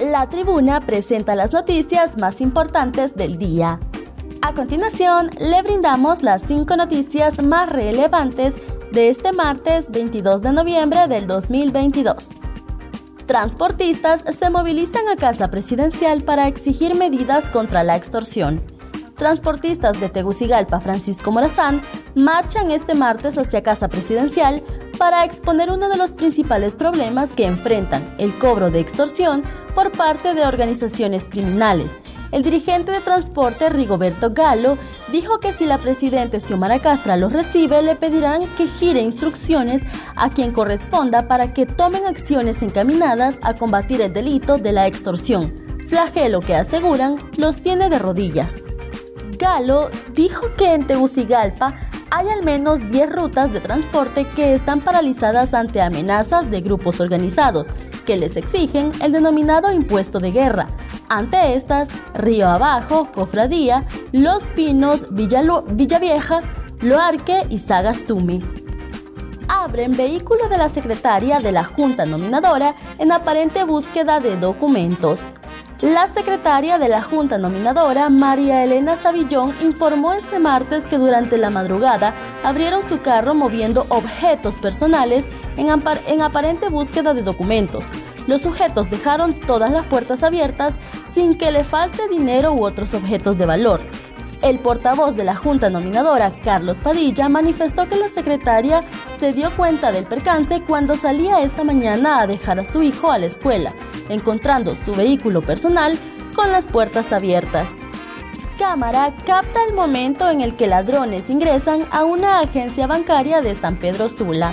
La tribuna presenta las noticias más importantes del día. A continuación, le brindamos las cinco noticias más relevantes de este martes 22 de noviembre del 2022. Transportistas se movilizan a Casa Presidencial para exigir medidas contra la extorsión. Transportistas de Tegucigalpa Francisco Morazán marchan este martes hacia Casa Presidencial para exponer uno de los principales problemas que enfrentan, el cobro de extorsión por parte de organizaciones criminales. El dirigente de transporte Rigoberto Gallo dijo que si la presidenta Xiomara Castra los recibe, le pedirán que gire instrucciones a quien corresponda para que tomen acciones encaminadas a combatir el delito de la extorsión, flagelo que aseguran los tiene de rodillas. Galo dijo que en Tegucigalpa hay al menos 10 rutas de transporte que están paralizadas ante amenazas de grupos organizados que les exigen el denominado impuesto de guerra. Ante estas, Río Abajo, Cofradía, Los Pinos, Villa, Villavieja, Loarque y Sagastumi. Abren vehículo de la secretaria de la Junta Nominadora en aparente búsqueda de documentos. La secretaria de la Junta Nominadora, María Elena Savillón, informó este martes que durante la madrugada abrieron su carro moviendo objetos personales en, en, aparente búsqueda de documentos. Los sujetos dejaron todas las puertas abiertas sin que le falte dinero u otros objetos de valor. El portavoz de la Junta Nominadora, Carlos Padilla, manifestó que la secretaria se dio cuenta del percance cuando salía esta mañana a dejar a su hijo a la escuela encontrando su vehículo personal con las puertas abiertas. Cámara capta el momento en el que ladrones ingresan a una agencia bancaria de San Pedro Sula.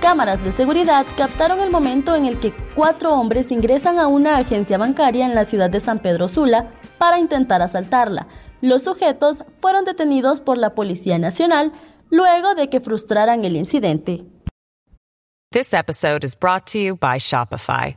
Cámaras de seguridad captaron el momento en el que cuatro hombres ingresan a una agencia bancaria en la ciudad de San Pedro Sula para intentar asaltarla. Los sujetos fueron detenidos por la Policía Nacional luego de que frustraran el incidente. This episode is brought to you by Shopify.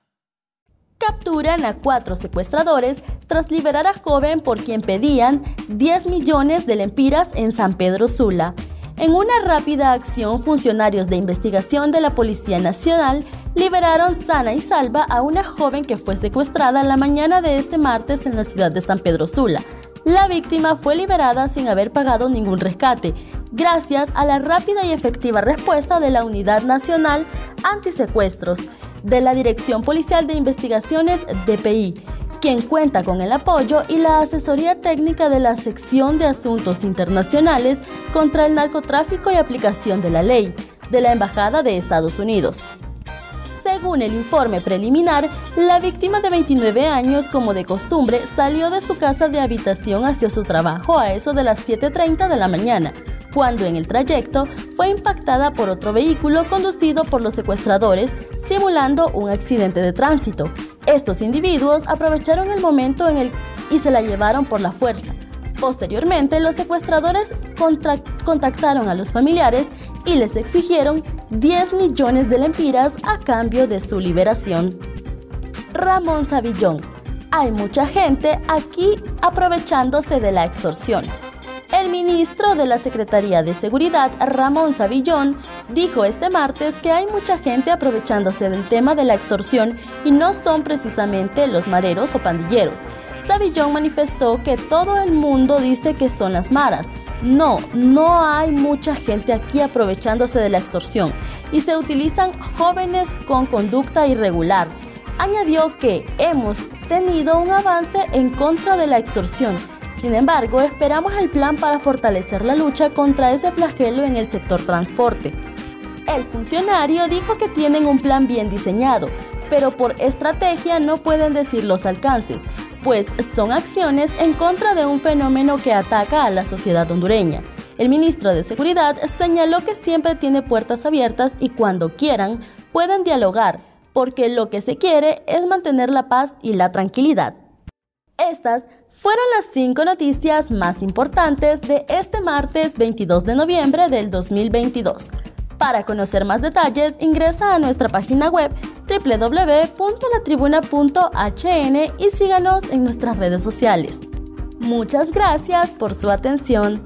Capturan a cuatro secuestradores tras liberar a joven por quien pedían 10 millones de lempiras en San Pedro Sula. En una rápida acción, funcionarios de investigación de la Policía Nacional liberaron sana y salva a una joven que fue secuestrada la mañana de este martes en la ciudad de San Pedro Sula. La víctima fue liberada sin haber pagado ningún rescate, gracias a la rápida y efectiva respuesta de la Unidad Nacional Antisecuestros de la Dirección Policial de Investigaciones DPI, quien cuenta con el apoyo y la asesoría técnica de la Sección de Asuntos Internacionales contra el Narcotráfico y Aplicación de la Ley de la Embajada de Estados Unidos. Según el informe preliminar, la víctima de 29 años, como de costumbre, salió de su casa de habitación hacia su trabajo a eso de las 7.30 de la mañana, cuando en el trayecto fue impactada por otro vehículo conducido por los secuestradores, simulando un accidente de tránsito. Estos individuos aprovecharon el momento y se la llevaron por la fuerza. Posteriormente, los secuestradores contactaron a los familiares y les exigieron 10 millones de lempiras a cambio de su liberación. Ramón Savillón. Hay mucha gente aquí aprovechándose de la extorsión. El ministro de la Secretaría de Seguridad, Ramón Savillón, dijo este martes que hay mucha gente aprovechándose del tema de la extorsión y no son precisamente los mareros o pandilleros. Savillón manifestó que todo el mundo dice que son las maras, No, no hay mucha gente aquí aprovechándose de la extorsión y se utilizan jóvenes con conducta irregular. Añadió que hemos tenido un avance en contra de la extorsión. Sin embargo, esperamos el plan para fortalecer la lucha contra ese flagelo en el sector transporte. El funcionario dijo que tienen un plan bien diseñado, pero por estrategia no pueden decir los alcances pues son acciones en contra de un fenómeno que ataca a la sociedad hondureña. El ministro de Seguridad señaló que siempre tiene puertas abiertas y cuando quieran pueden dialogar, porque lo que se quiere es mantener la paz y la tranquilidad. Estas fueron las cinco noticias más importantes de este martes 22 de noviembre del 2022. Para conocer más detalles, ingresa a nuestra página web www.latribuna.hn y síganos en nuestras redes sociales. Muchas gracias por su atención.